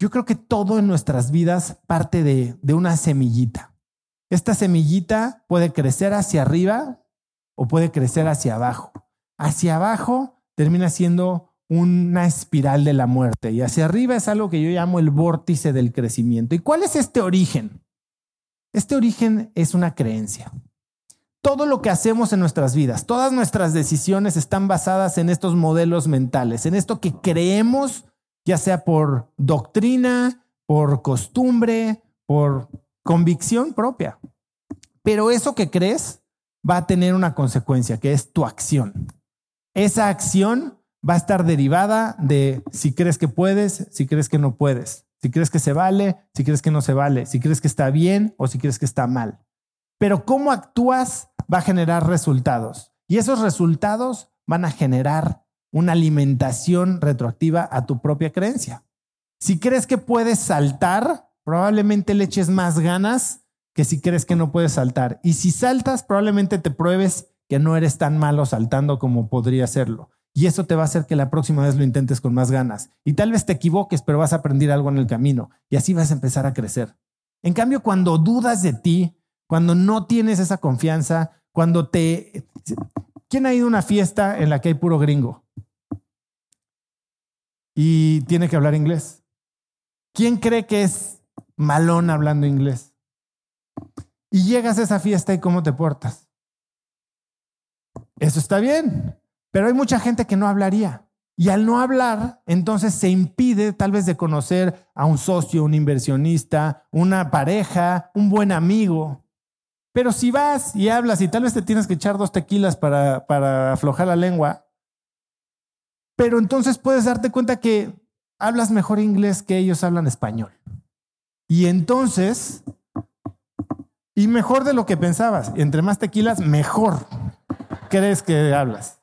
Yo creo que todo en nuestras vidas parte de, de una semillita. Esta semillita puede crecer hacia arriba o puede crecer hacia abajo. Hacia abajo termina siendo una espiral de la muerte y hacia arriba es algo que yo llamo el vórtice del crecimiento. ¿Y cuál es este origen? Este origen es una creencia. Todo lo que hacemos en nuestras vidas, todas nuestras decisiones están basadas en estos modelos mentales, en esto que creemos, ya sea por doctrina, por costumbre, por convicción propia. Pero eso que crees va a tener una consecuencia, que es tu acción. Esa acción va a estar derivada de si crees que puedes, si crees que no puedes, si crees que se vale, si crees que no se vale, si crees que está bien o si crees que está mal. Pero cómo actúas va a generar resultados y esos resultados van a generar una alimentación retroactiva a tu propia creencia. Si crees que puedes saltar, probablemente le eches más ganas que si crees que no puedes saltar. Y si saltas, probablemente te pruebes que no eres tan malo saltando como podría serlo. Y eso te va a hacer que la próxima vez lo intentes con más ganas. Y tal vez te equivoques, pero vas a aprender algo en el camino. Y así vas a empezar a crecer. En cambio, cuando dudas de ti, cuando no tienes esa confianza, cuando te... ¿Quién ha ido a una fiesta en la que hay puro gringo? Y tiene que hablar inglés. ¿Quién cree que es malón hablando inglés? Y llegas a esa fiesta y cómo te portas. Eso está bien, pero hay mucha gente que no hablaría. Y al no hablar, entonces se impide tal vez de conocer a un socio, un inversionista, una pareja, un buen amigo. Pero si vas y hablas y tal vez te tienes que echar dos tequilas para, para aflojar la lengua, pero entonces puedes darte cuenta que hablas mejor inglés que ellos hablan español. Y entonces, y mejor de lo que pensabas, entre más tequilas, mejor crees que hablas.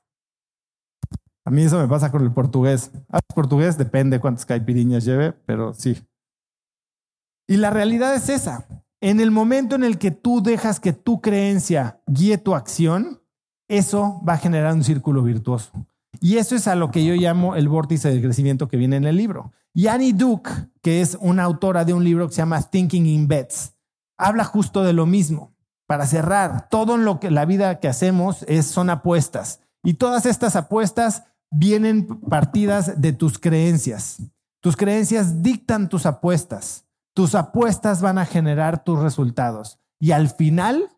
A mí eso me pasa con el portugués. ¿Hablas portugués? Depende cuántas caipiriñas lleve, pero sí. Y la realidad es esa. En el momento en el que tú dejas que tu creencia guíe tu acción, eso va a generar un círculo virtuoso. Y eso es a lo que yo llamo el vórtice del crecimiento que viene en el libro. Y Annie Duke, que es una autora de un libro que se llama Thinking in Bets, habla justo de lo mismo. Para cerrar, todo lo que la vida que hacemos es, son apuestas. Y todas estas apuestas vienen partidas de tus creencias. Tus creencias dictan tus apuestas. Tus apuestas van a generar tus resultados. Y al final,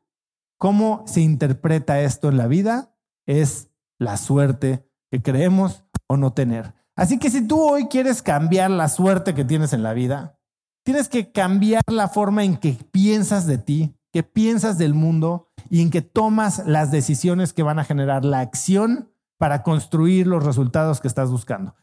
¿cómo se interpreta esto en la vida? Es la suerte que creemos o no tener. Así que si tú hoy quieres cambiar la suerte que tienes en la vida, tienes que cambiar la forma en que piensas de ti, que piensas del mundo y en que tomas las decisiones que van a generar la acción para construir los resultados que estás buscando.